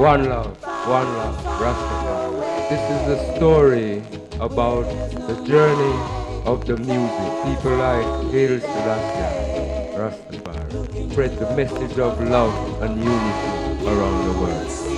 One love, one love, Rastafari. This is the story about the journey of the music. People like Haile Selassie, Rastafari, spread the message of love and unity around the world.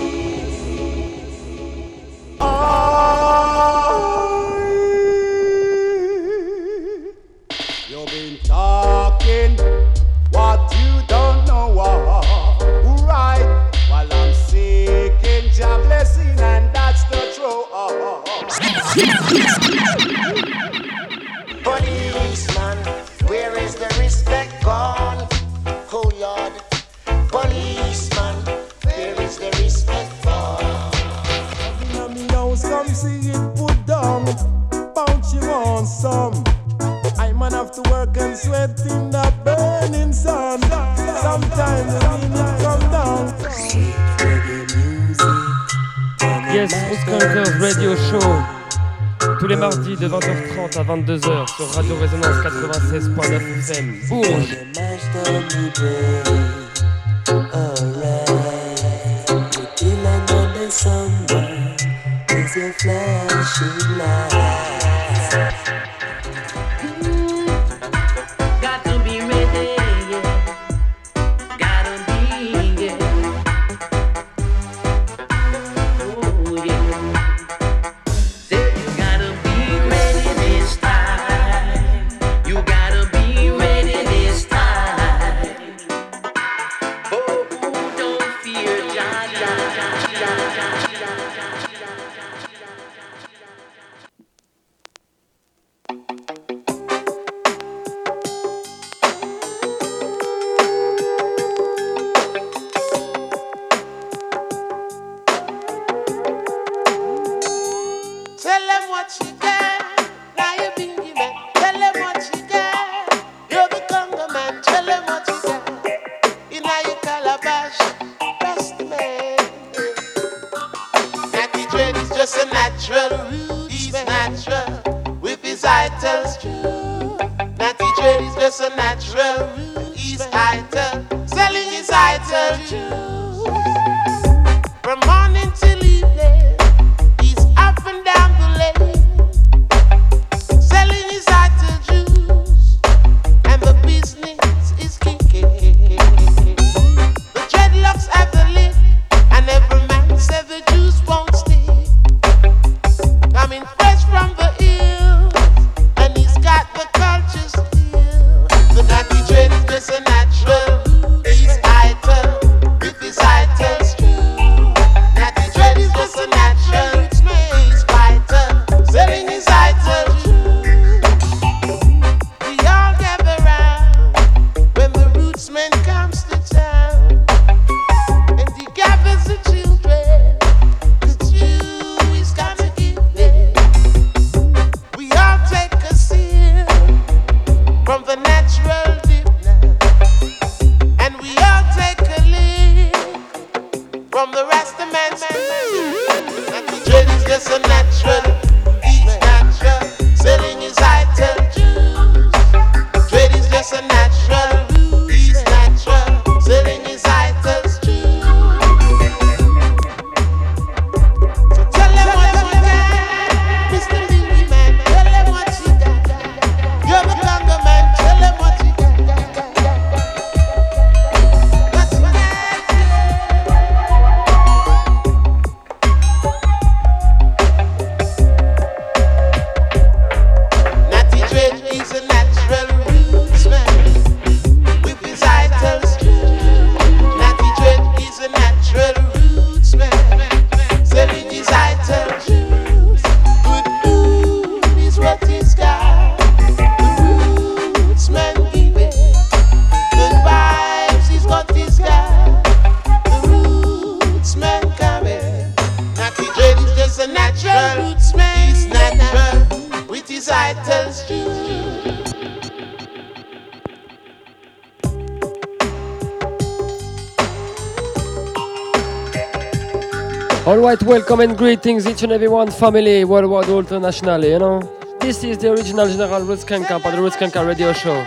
right, welcome and greetings each and everyone, family, worldwide, internationally, you know. This is the original General Roots Kenka, but the Roots Kenka radio show.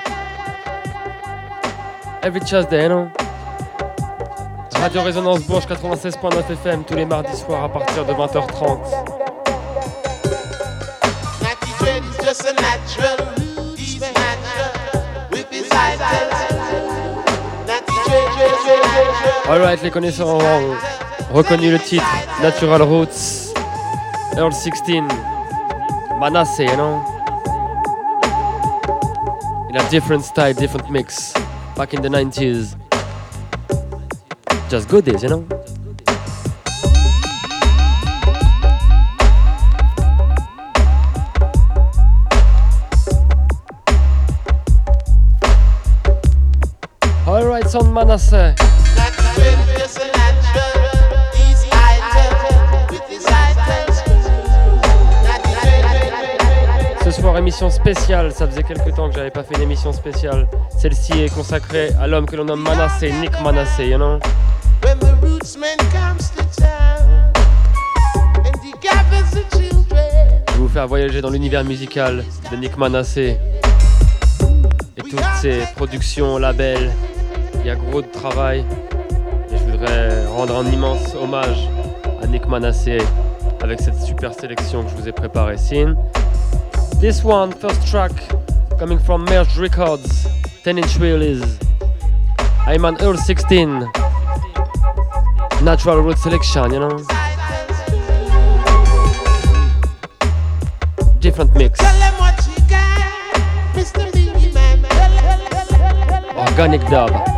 Every Tuesday, you know. Radio Résonance Bourges 96.9 FM tous les mardis soirs à partir de 20h30. Alright, les connaisseurs en rang. Reconnu le titre Natural Roots, Earl 16, Manasseh, you know? In a different style, different mix, back in the 90s. Just goodies, you know? Alright, son Manasseh. Soir, émission spéciale. Ça faisait quelques temps que j'avais pas fait une émission spéciale. Celle-ci est consacrée à l'homme que l'on nomme Manasseh, Nick Manasseh, you know? Je vais vous faire voyager dans l'univers musical de Nick Manasseh et toutes ses productions, labels. Il y a gros de travail et je voudrais rendre un immense hommage à Nick Manasseh avec cette super sélection que je vous ai préparée. Sin. This one, first track, coming from Merge Records, 10 inch reel is I'm an Earl 16. Natural root selection, you know? Different mix. Organic dub.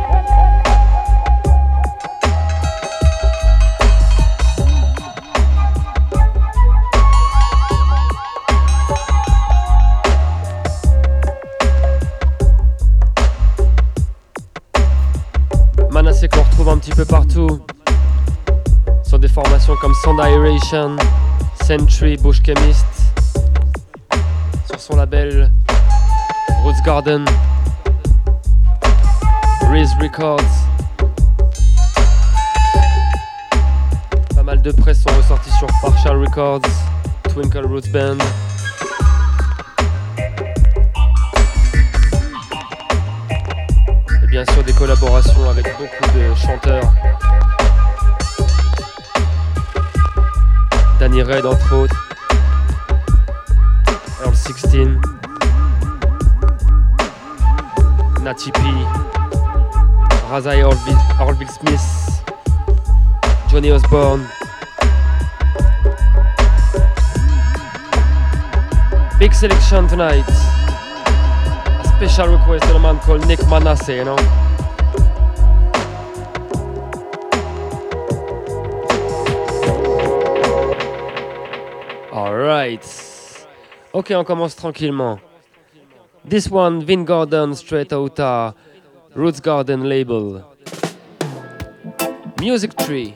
Sur des formations comme Sound Aeration, Century, Bush Chemist. Sur son label Roots Garden, Riz Records. Pas mal de presse sont ressortis sur Partial Records, Twinkle Roots Band. Et bien sûr des collaborations avec beaucoup de chanteurs. Red entre autres. Earl 16. Natty P. Razai Orville Smith. Johnny Osborne. Big selection tonight. A special request to a man called Nick Manasseh, you know. Alright. Ok, on commence tranquillement. This one, Vin Gordon, straight out uh, Roots Garden label. Music Tree.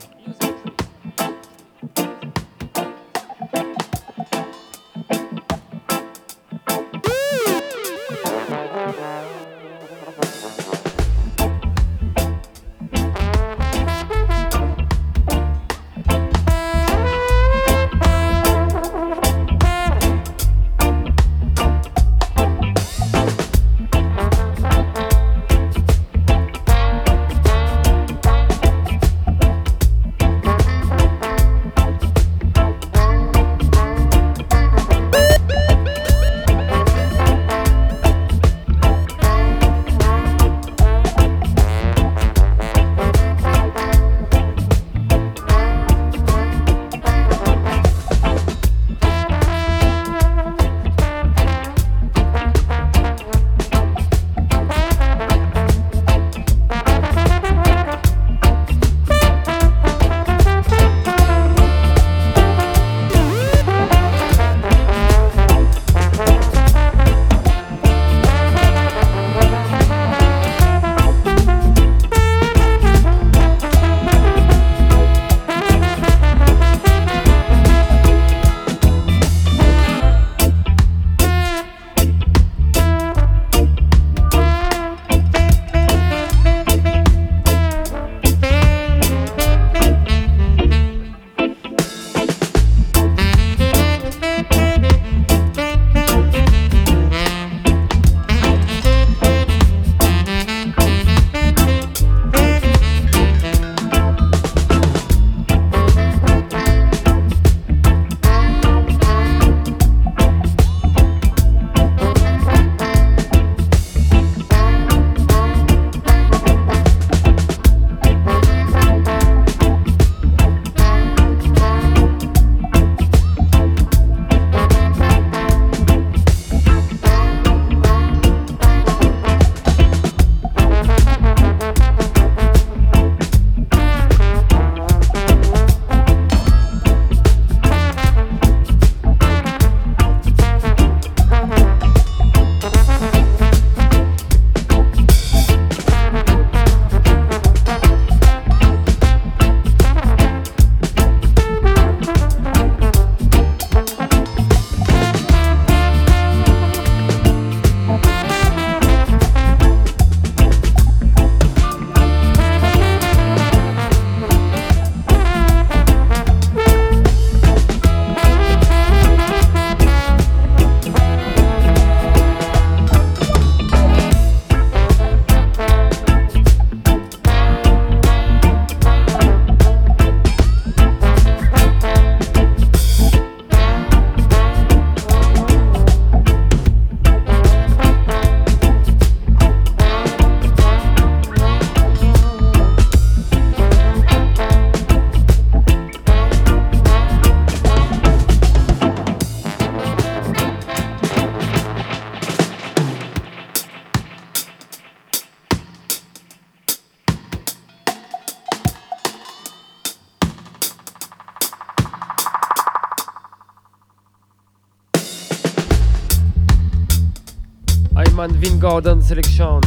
Gordon selection.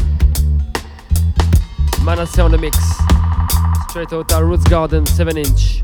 Manasseh on the mix. Straight out our Roots Garden 7 inch.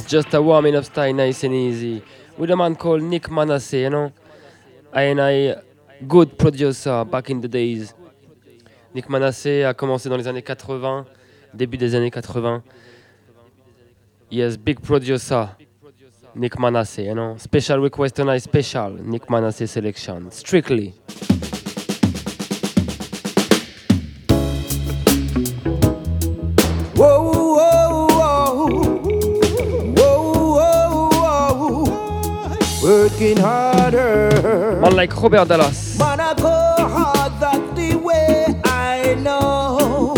Just a warming up style, nice and easy. With a man called Nick Manasseh, you know? And I, good producer back in the days. Nick Manasseh a commencé dans les années 80, début des années 80. Yes, big producer. Nick Manasseh, you know? Special request tonight, special. Nick Manasseh selection. Strictly. Man like Robert Dallas. Man, I go hard, that's the way I know.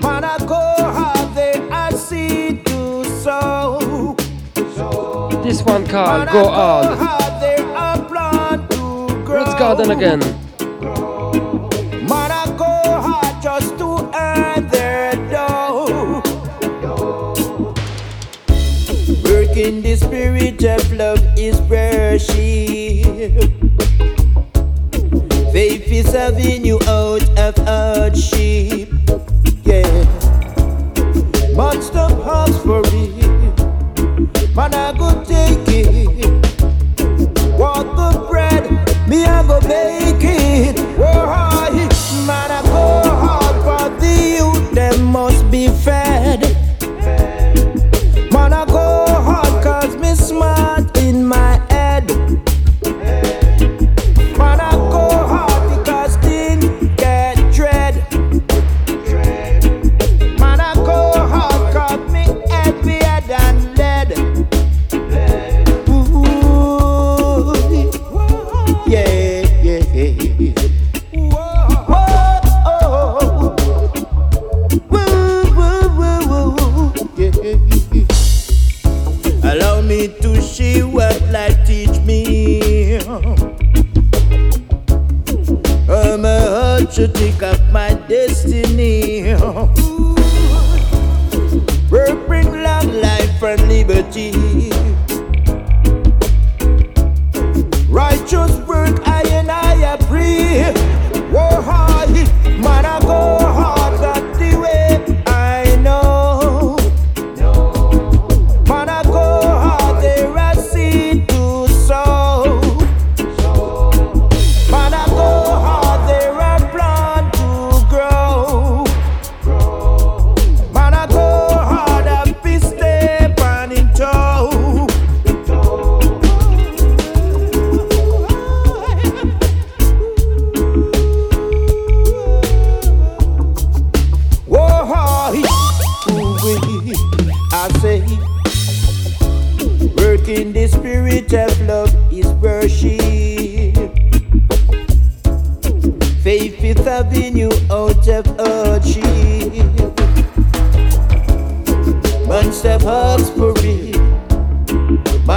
Man, I go hard, then I see to sow. This one called Go I go Hard. hard, then I plan to grow. Roots Garden again. Man, I go hard just to earn their dough. Working the spirit of love is worship. Serving you out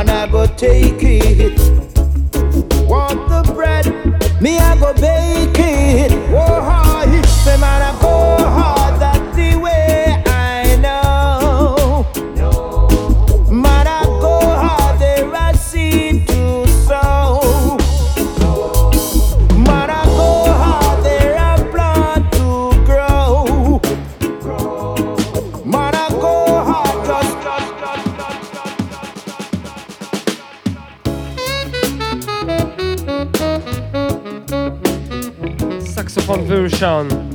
man I go take it. Want the bread, me I go bake it. Whoa, hard, say man Saxophone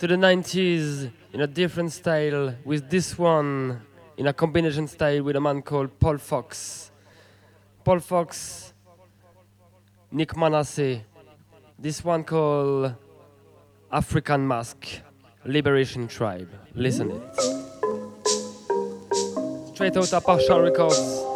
to the 90s in a different style with this one in a combination style with a man called Paul Fox. Paul Fox, Nick Manasseh, this one called African Mask, Liberation Tribe. Listen it. Straight out of Partial Records.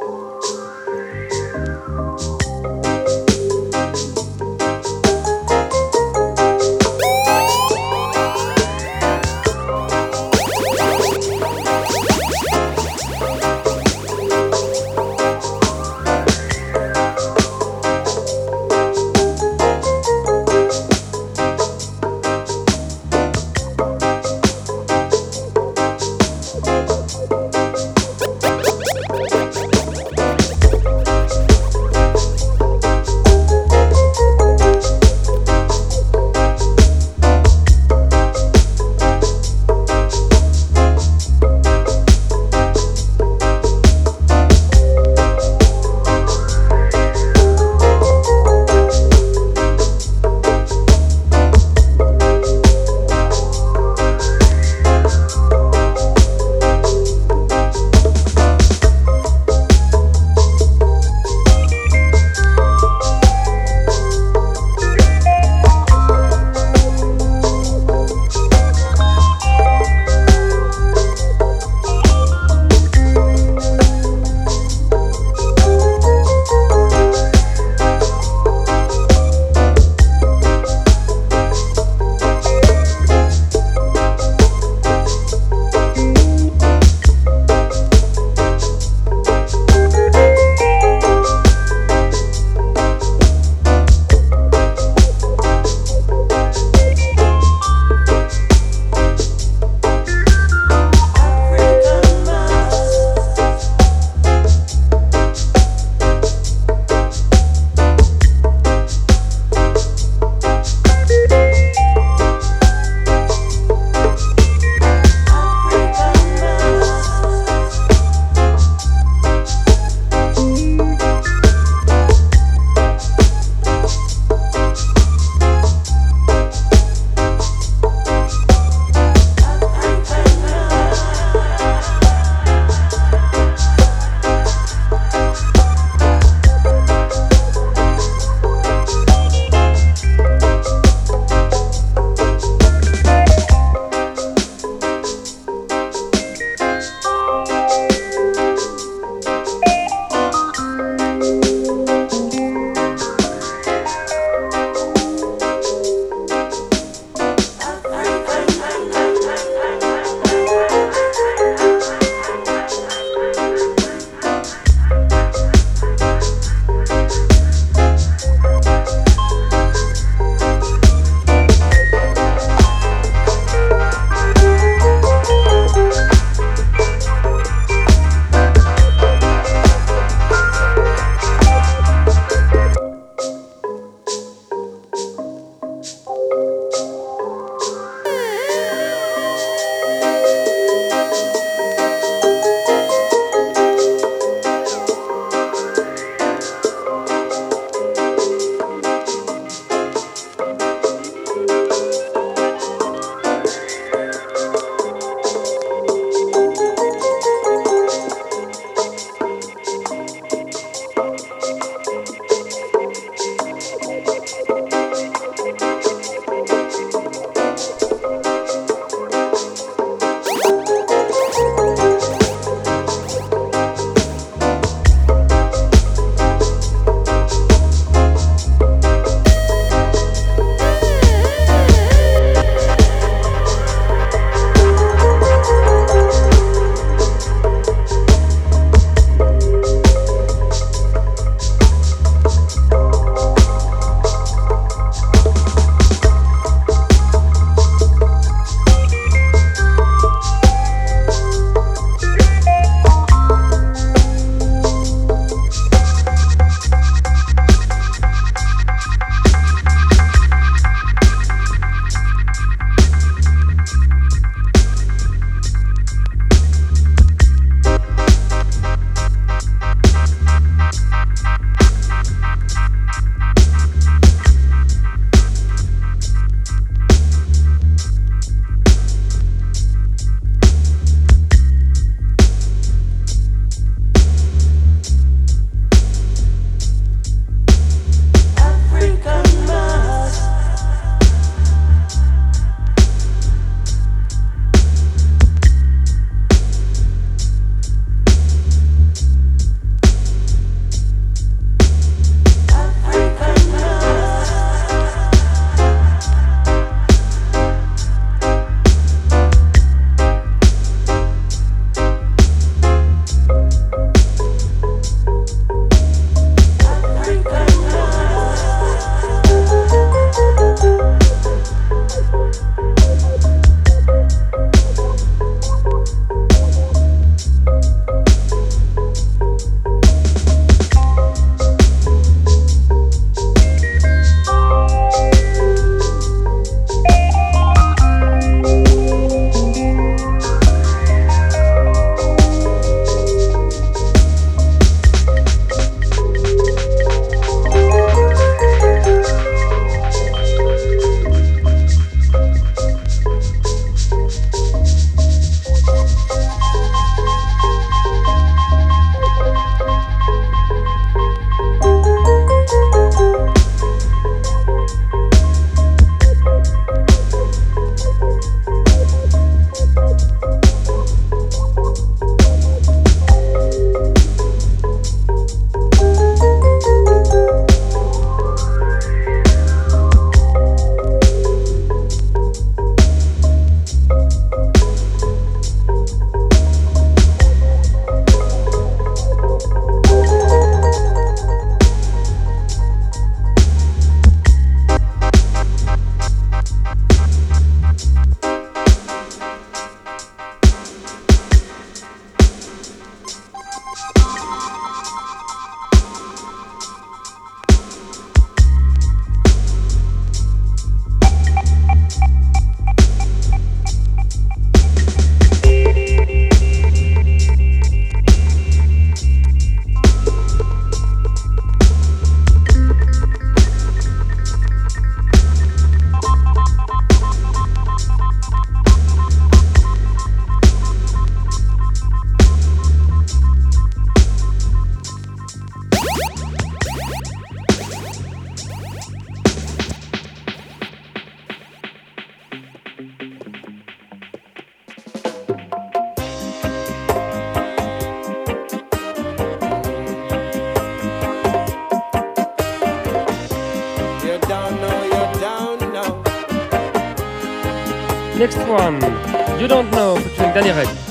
You Don't Know, featuring Danny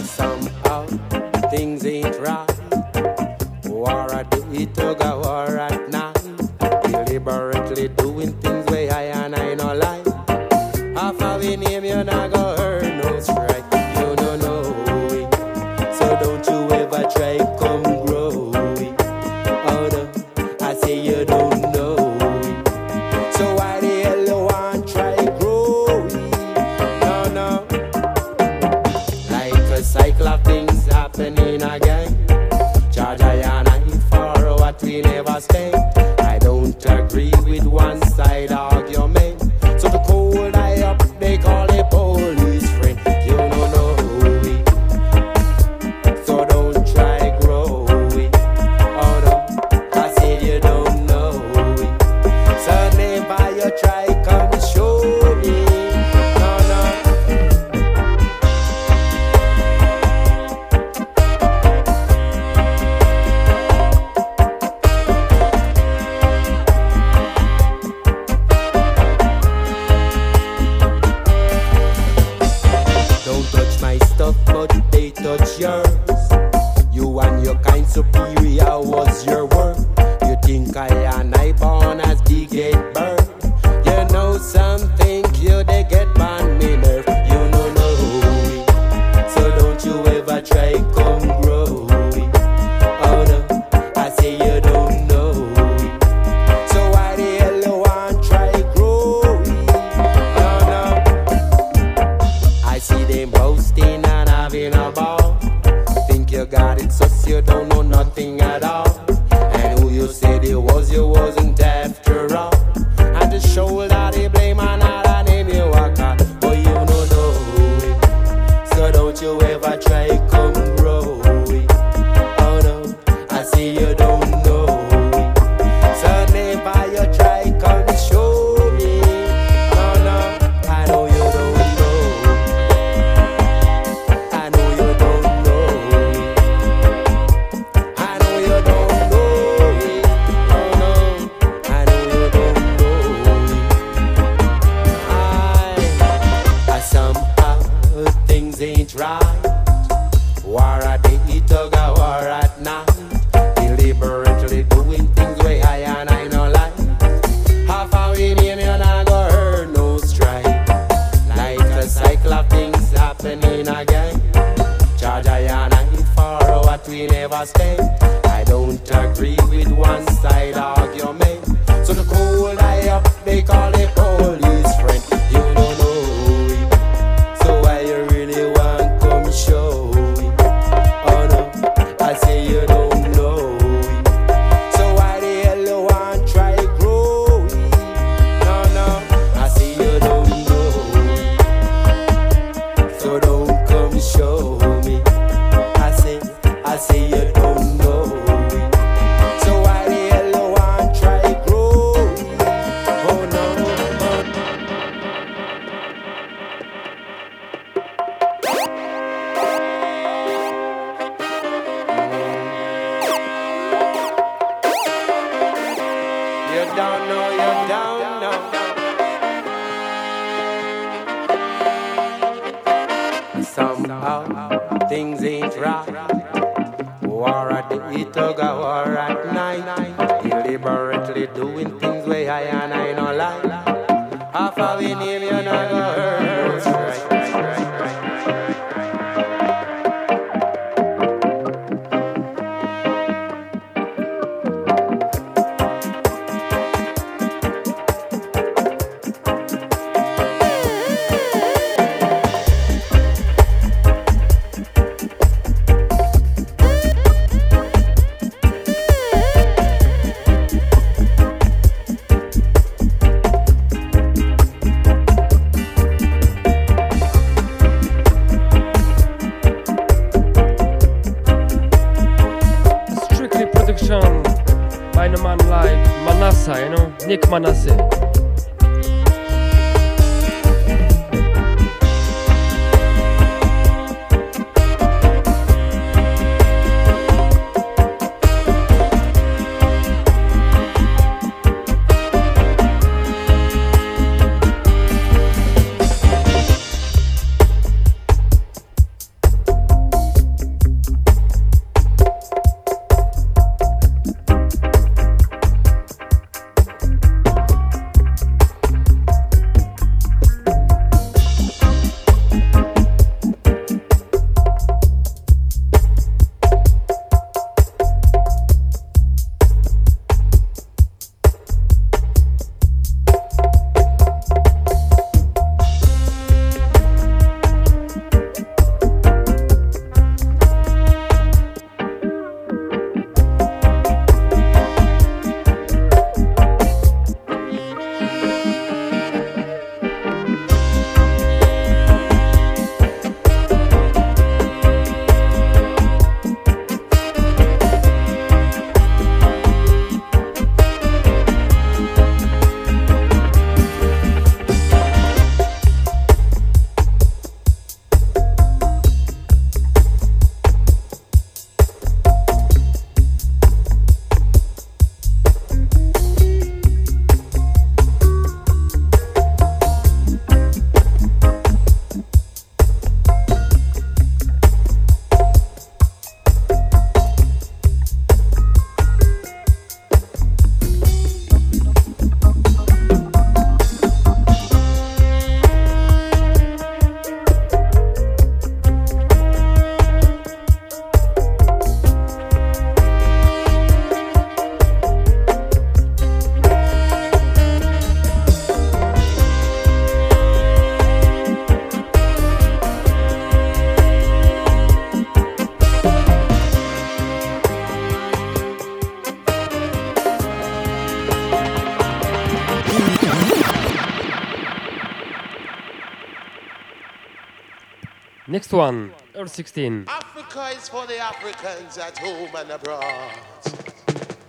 one, or 16. Africa is for the Africans at home and abroad.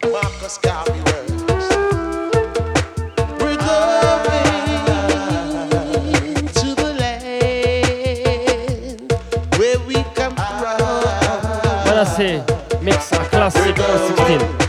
Marcus Garvey Mix, 16.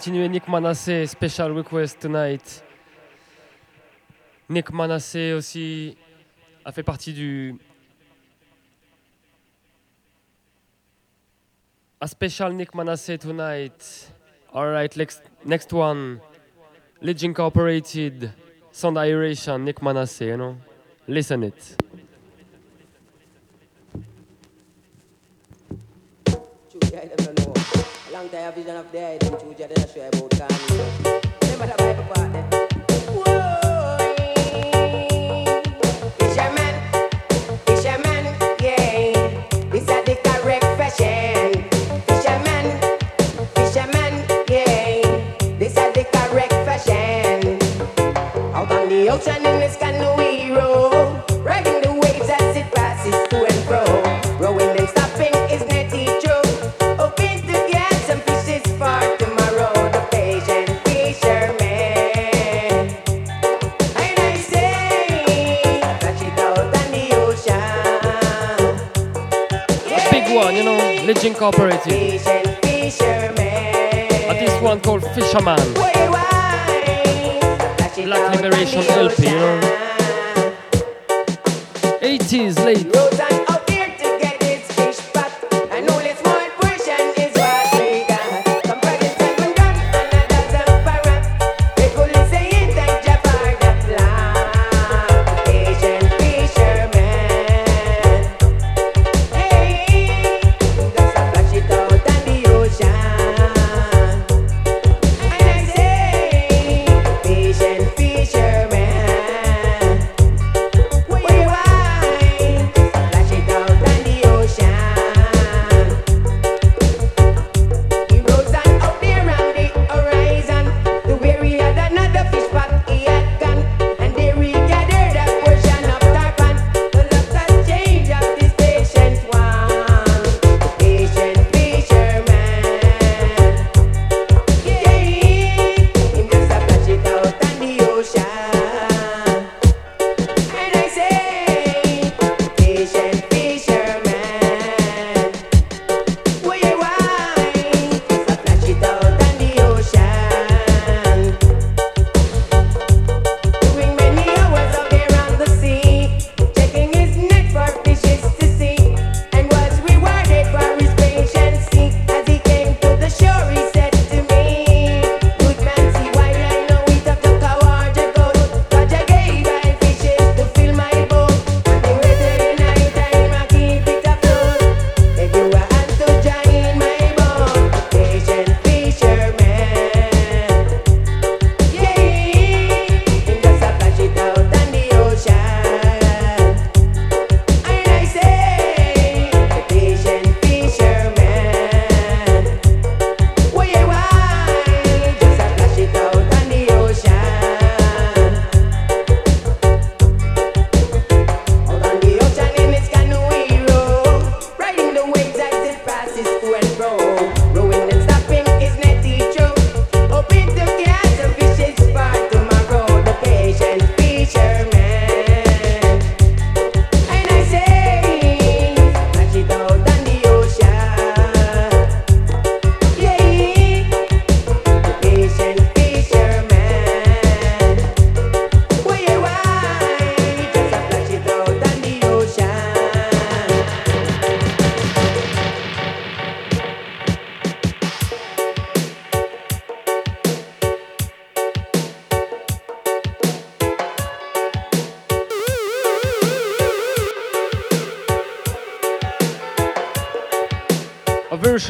continuer Nick Manassé, Special Request Tonight. Nick Manassé aussi a fait partie du. A special Nick Manassé tonight. Alright, next one. Legend Incorporated, Sound Iration, Nick Manassé, you know? Listen it. long time, vision of the item, choose your share about Kanye. Remember the Bible part? Cooperative. Fisherman. And this one called Fisherman. Black Liberation LP. 80s late. this world broke.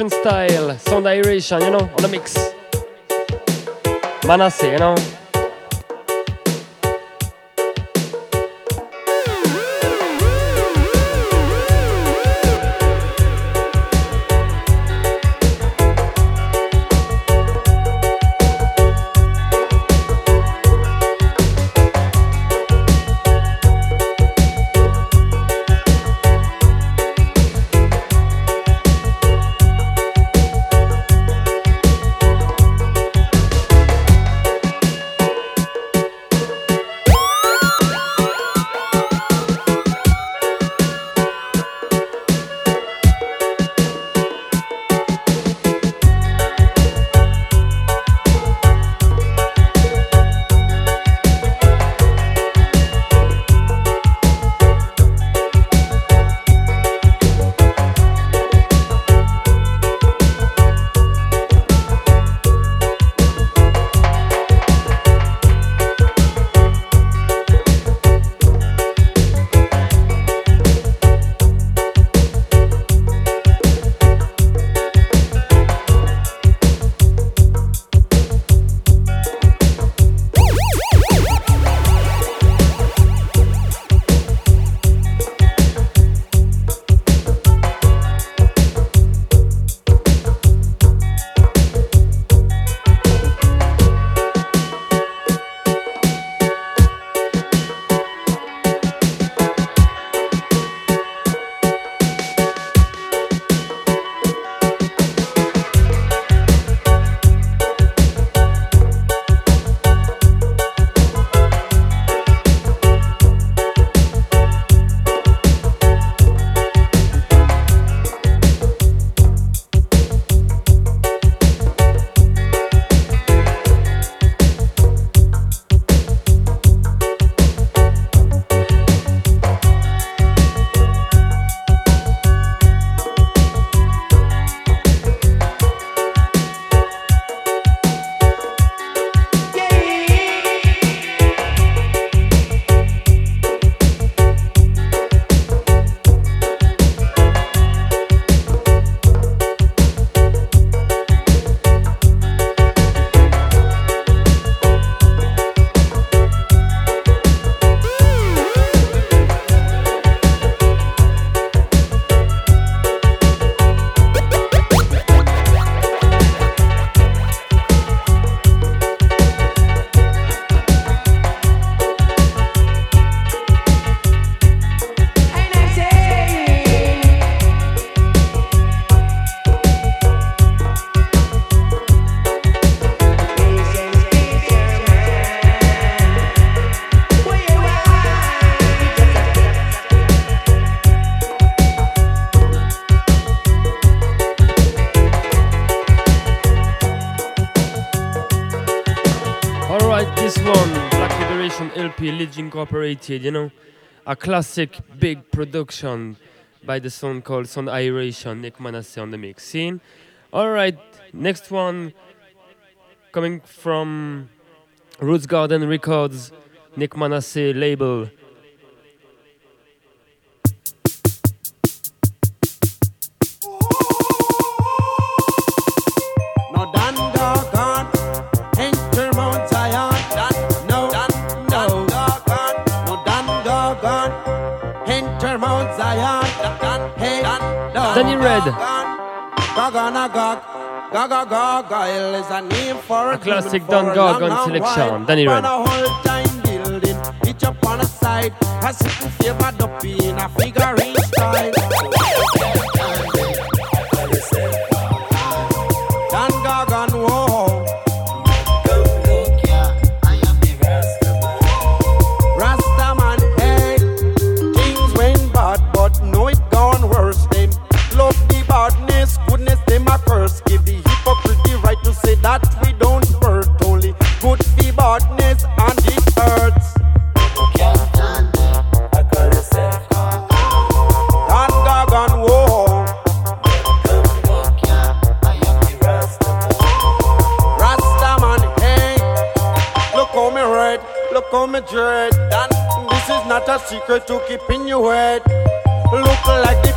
Egyptian style, Sound Iration, and you know, on the mix. Manasseh, you know. You know, a classic big production by the song called Sound Iration, Nick Manasseh on the mix. Scene. Alright, next one coming from Roots Garden Records, Nick Manasseh label. Is a classic Don long selection. Danny Red. On a side, a sitting favored up in a figurine style. That we don't hurt. Only good the badness and it hurts. Look how me dread. Dan, this is not a secret to keep in your head. Look like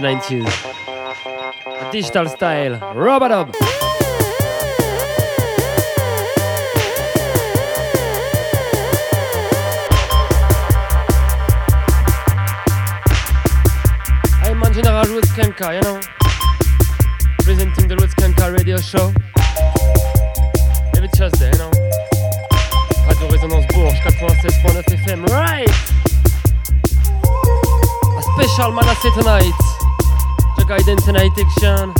the 90s. A digital style, Robadub. I'm on General Roots Kenka, you know? Presenting the Roots Kenka radio show. Every Tuesday, you know? Radio Résonance Bourges 96.9 FM, right? A special Manasseh tonight. Guidance tonight action.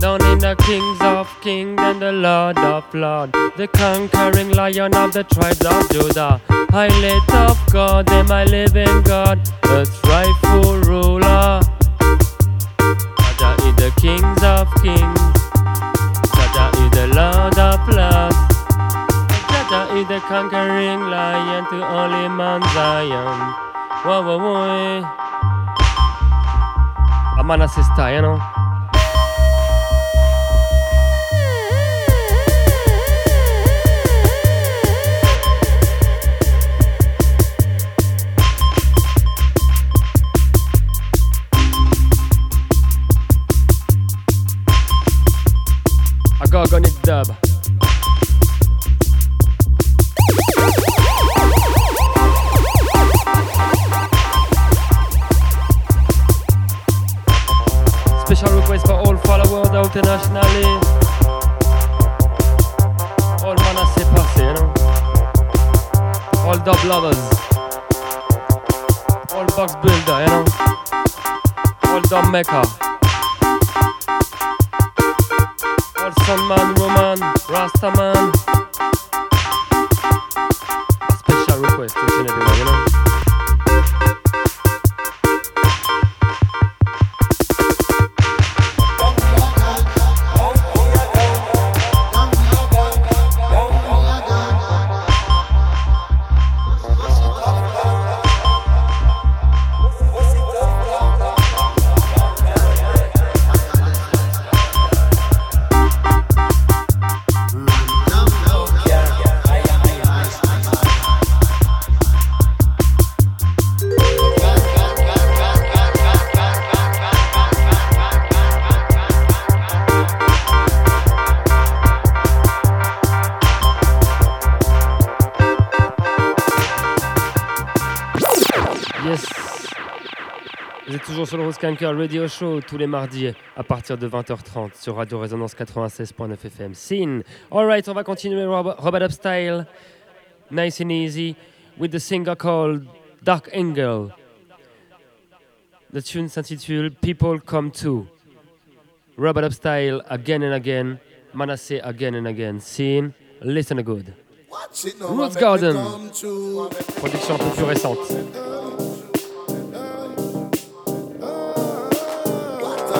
Down in the kings of kings and the lord of lords, the conquering lion of the tribes of Judah. I let up God and my living God, the rightful ruler. Jah Jah is the kings of kings. Jah Jah is the Lord of lords. Jah Jah is the conquering lion to only Mount Zion. Whoa, whoa, whoa. A Manasseh style, you know. internationally. All man se passe, you know. All dub lovers. All box builder, you know. All dub maker. toujours sur le Rooskanker Radio Show tous les mardis à partir de 20h30 sur Radio Résonance 96.9 FM. Sin. Alright, on va continuer Rob Robert Upstyle, nice and easy, with the singer called Dark Angel. The tune s'intitule People Come Too. Robert Upstyle again and again, Manasseh again and again. Sin, listen good. Roots Garden, production un peu plus récente.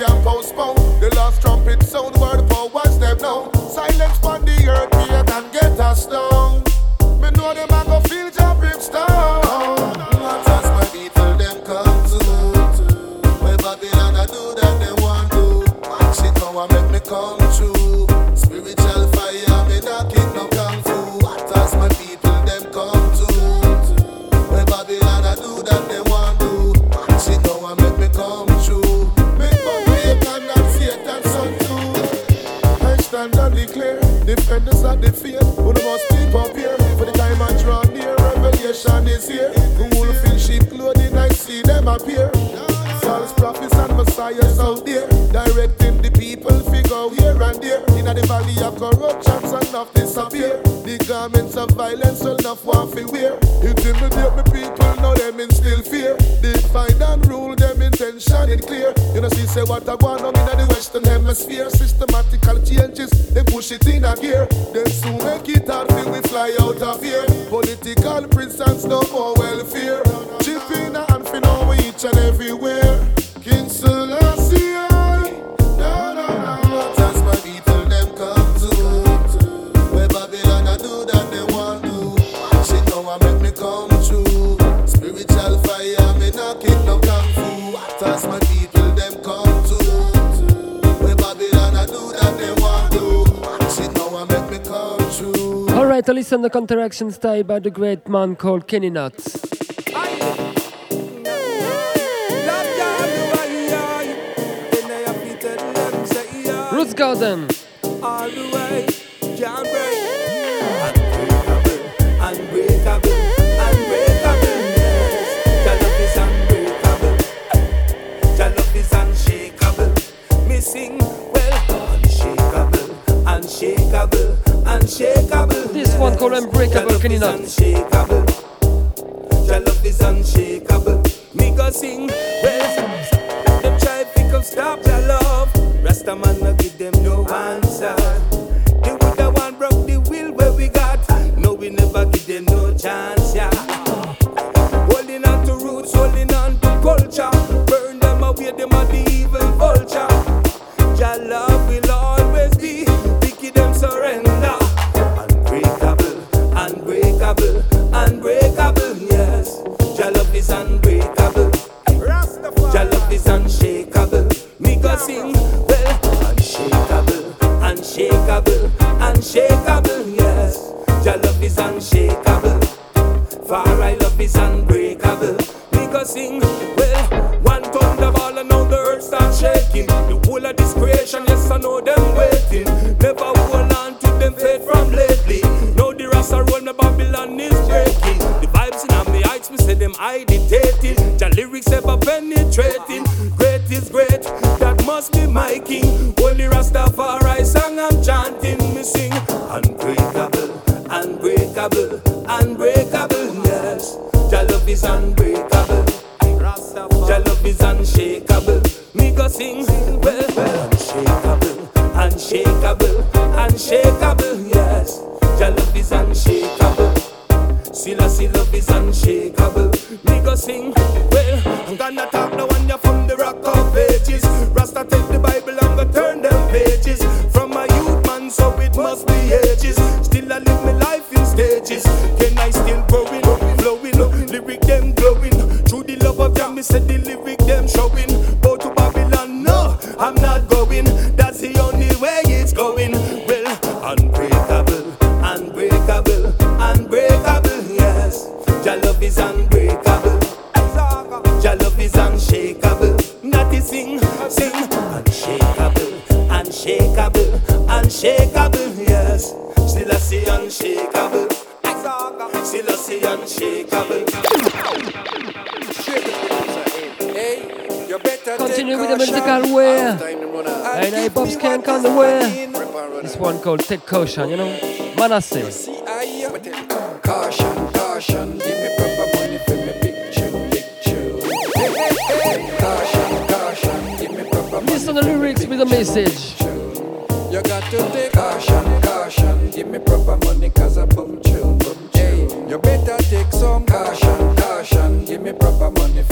Can postpone the last trumpet sound where the powers them know. Silence on the earth, fear can get us down. Me know them Interaction counteraction style by the great man called Kenny Knotts. Roots Garden. whole of this creation called Take Caution, you know? Manasseh. Caution, caution, give me proper money for me picture, picture. Caution, caution, give me proper money. Listen to the lyrics with a message. You got to take caution, caution, give me proper money cause I bump bump. You better take some caution, caution, give me proper money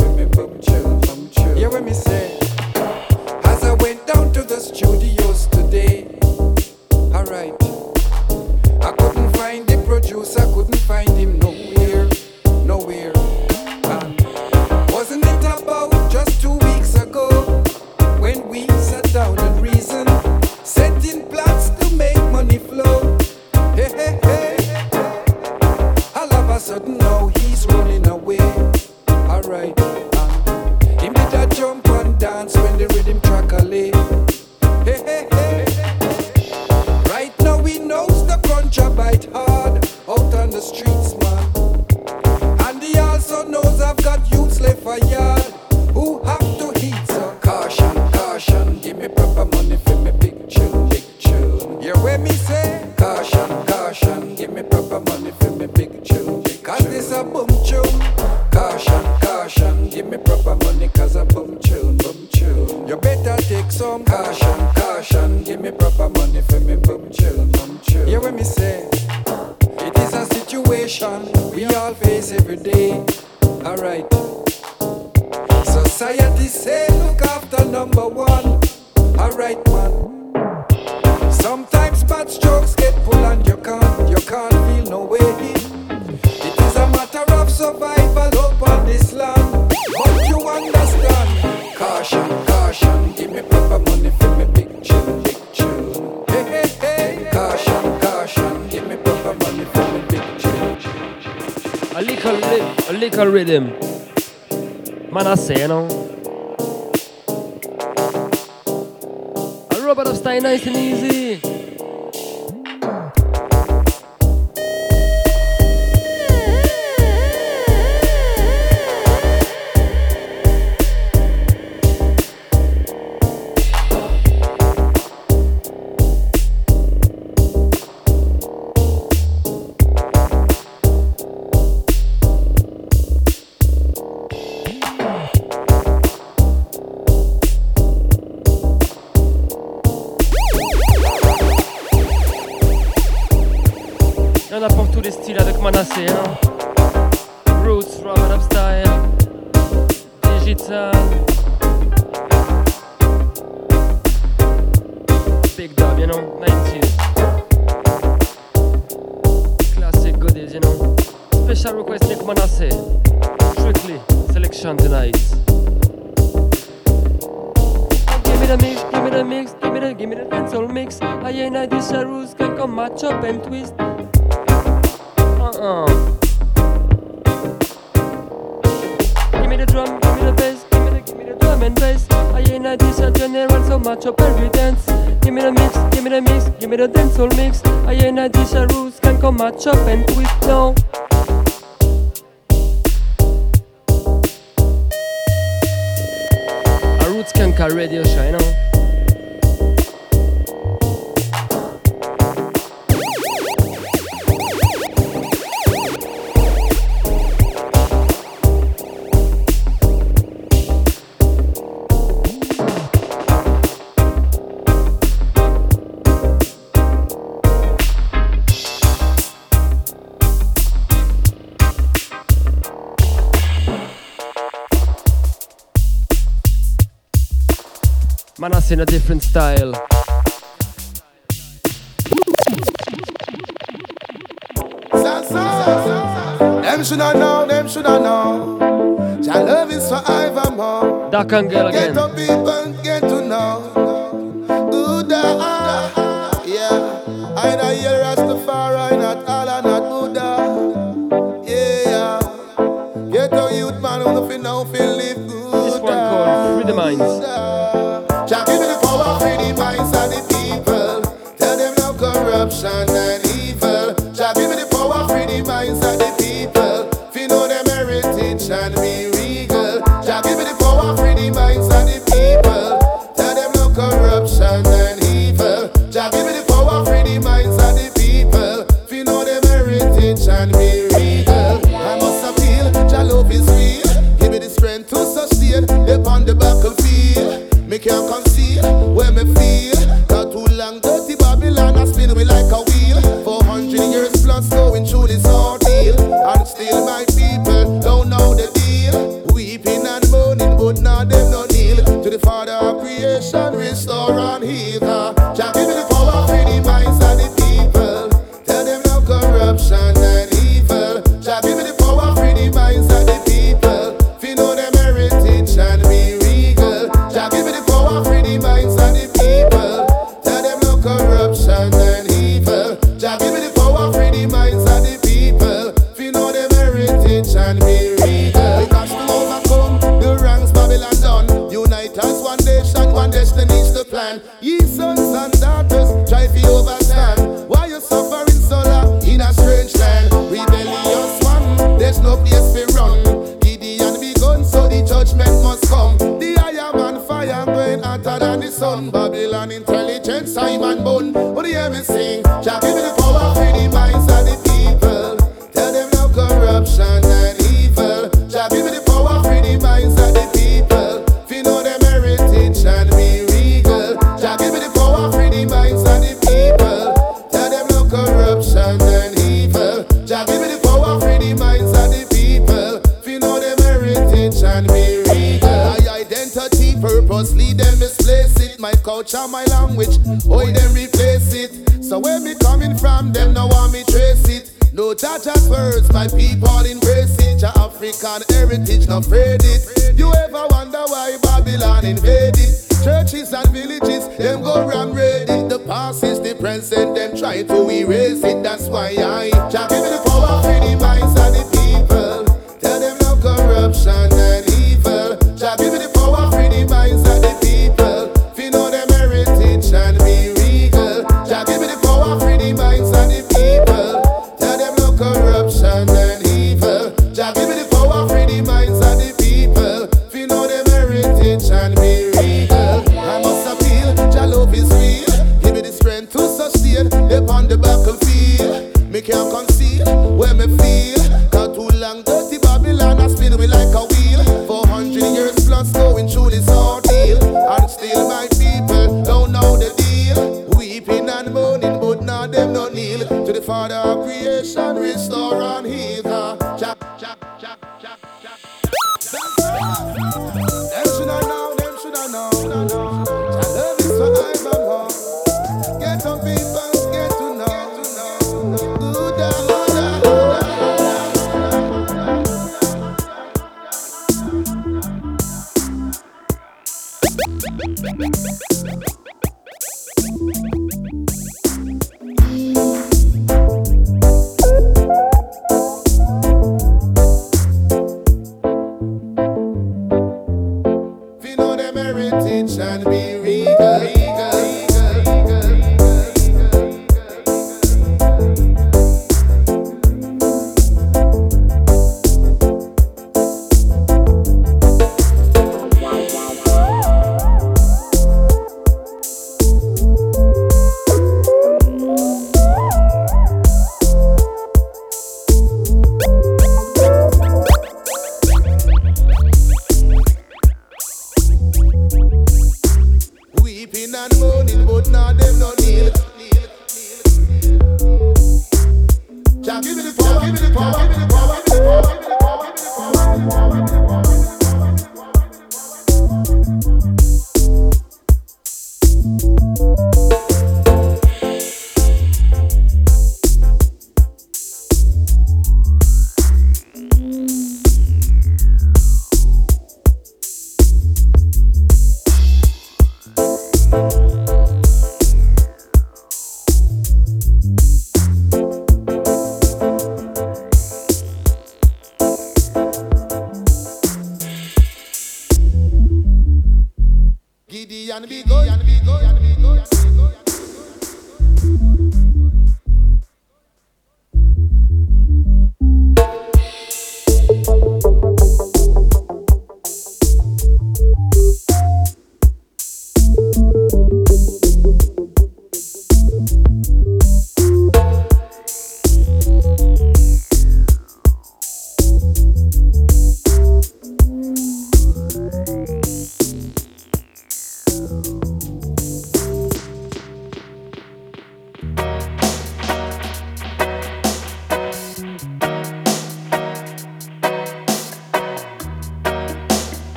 ħedem. Ma nassejna. Robert of Stein, nice and easy. Çok man us in a different style. Them should I know, them should I know. Jah love is forevermore. Dark and girl again. Get up, people. already my sanity. that's why I jack.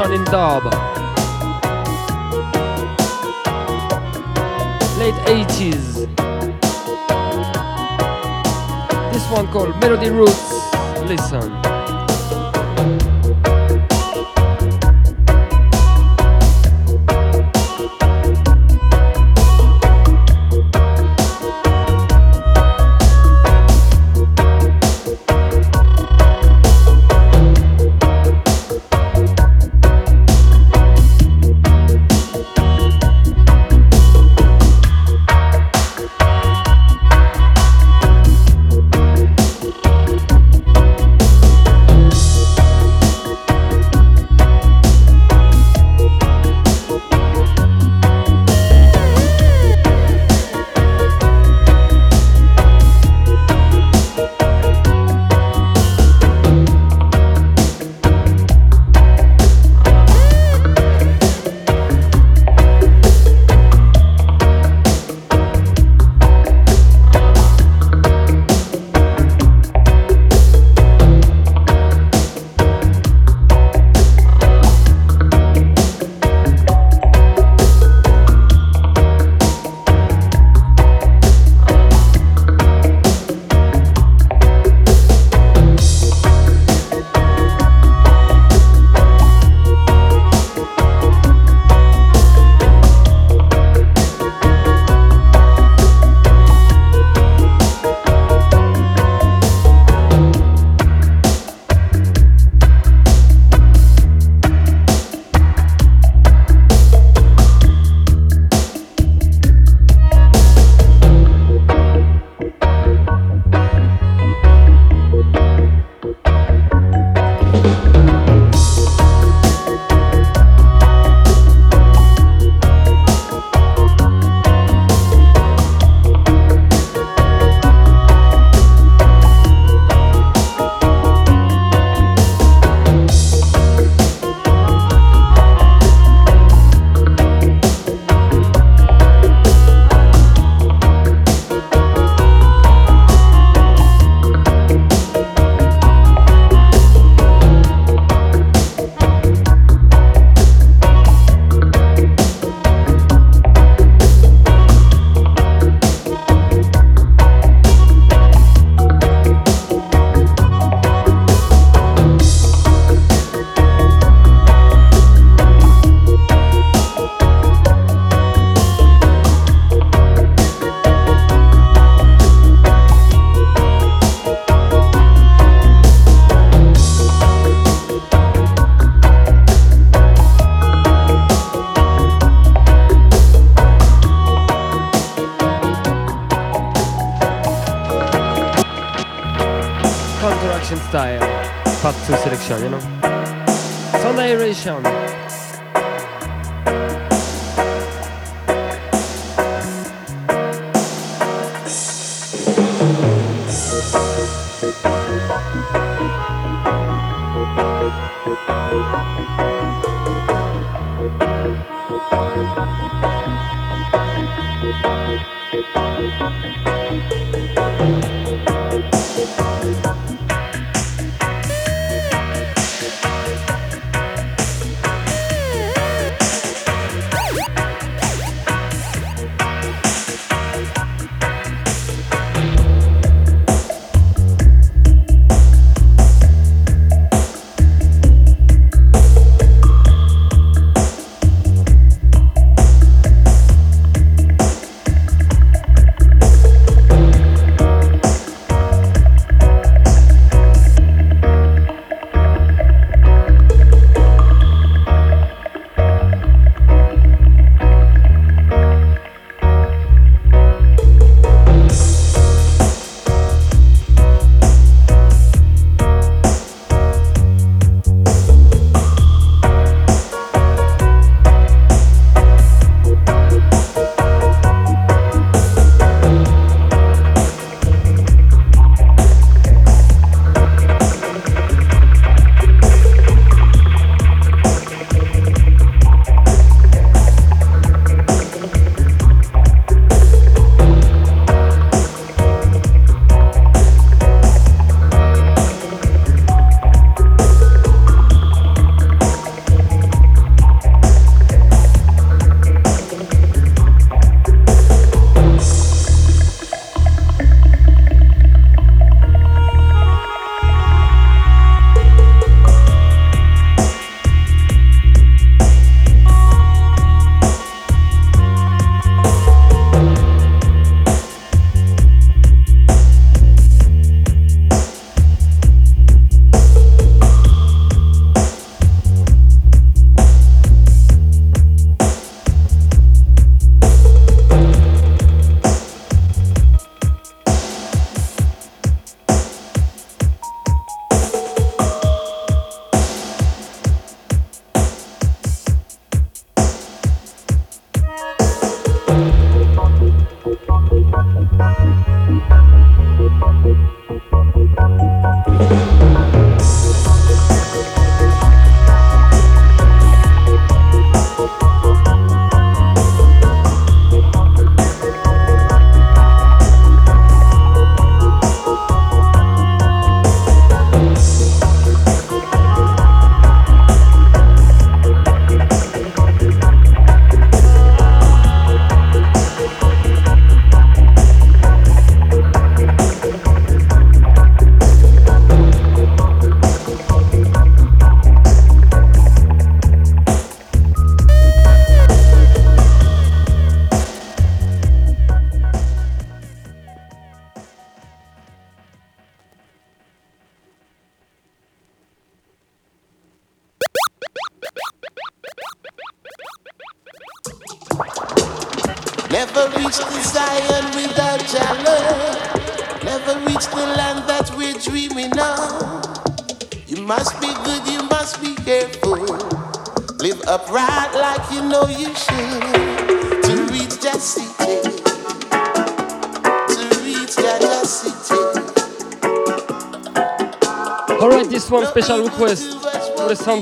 Sean in Dub.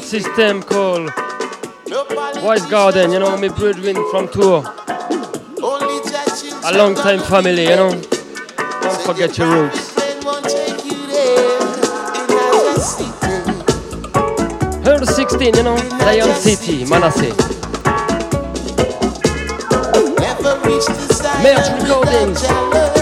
system called Wise Garden, you know, my brethren from tour. A long time family, you know. Don't forget your roots. Her 16, you know, Lion City, Manasseh. Merge recordings.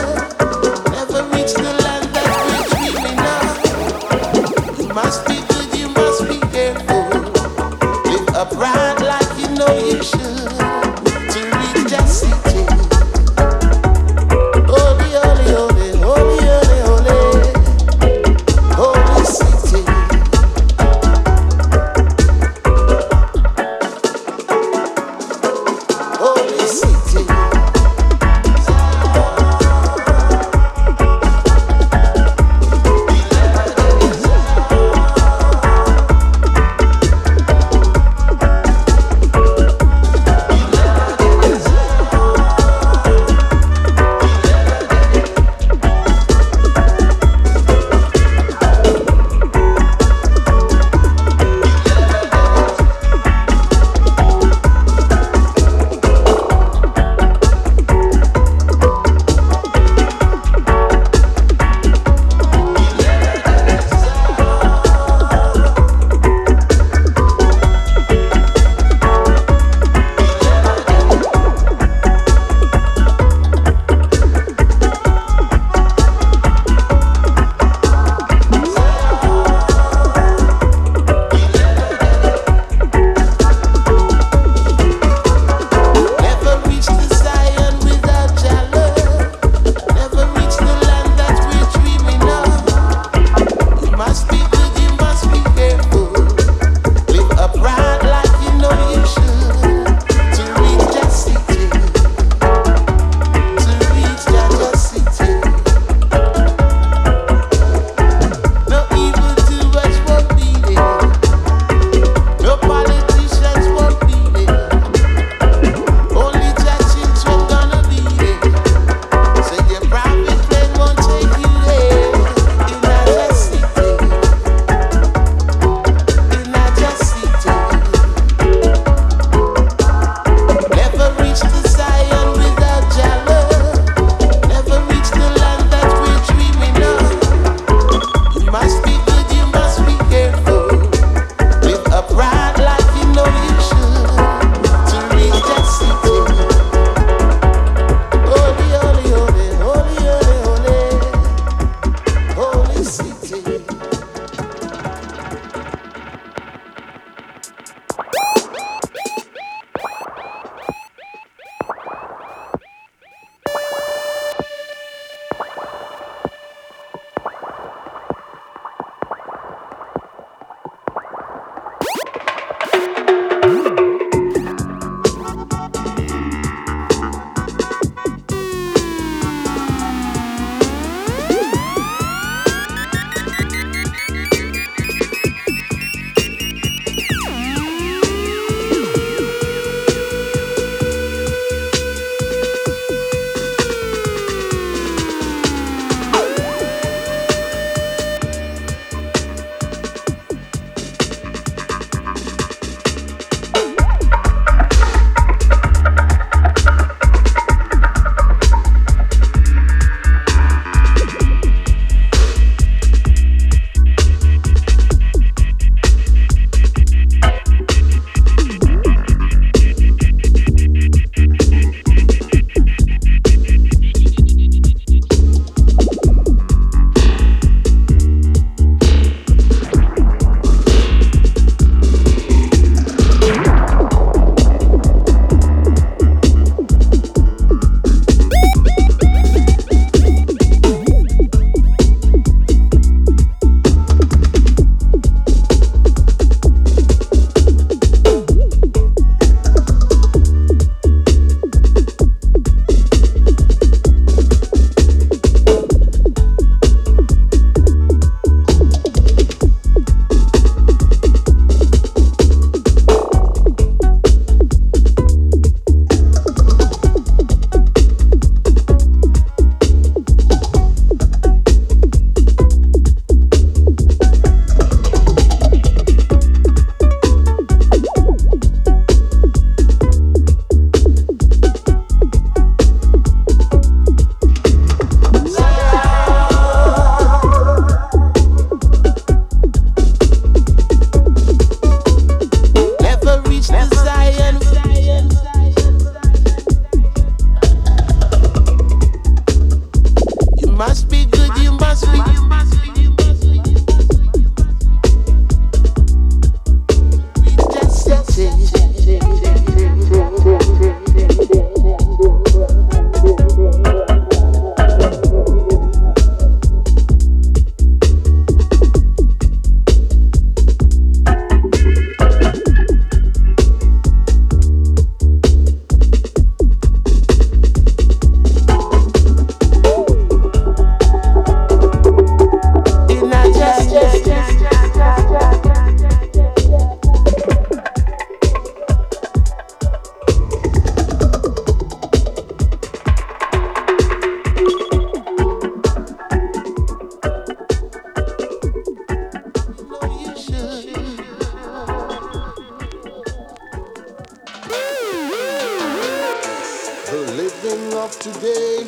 of today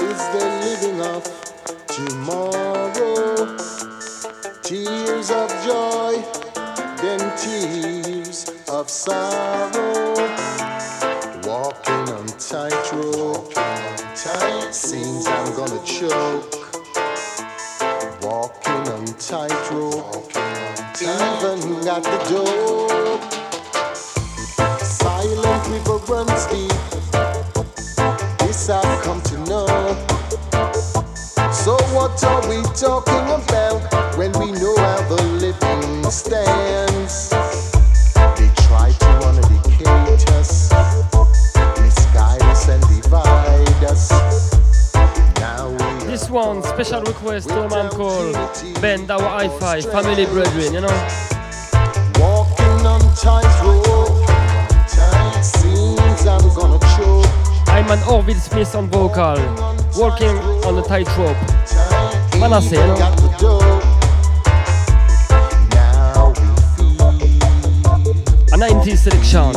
is the living of tomorrow. Tears of joy, then tears of sorrow. Walking on tightrope, seems I'm gonna choke. Walking on tightrope, even at the door. Silent river runs deep. Family Brethren, you know? walking on tightrope. Seems I'm gonna choke. I'm an Orville Smith on vocal, walking on the tightrope. Manasseh, you know? Got the dough. Now we feel. A 90s selection.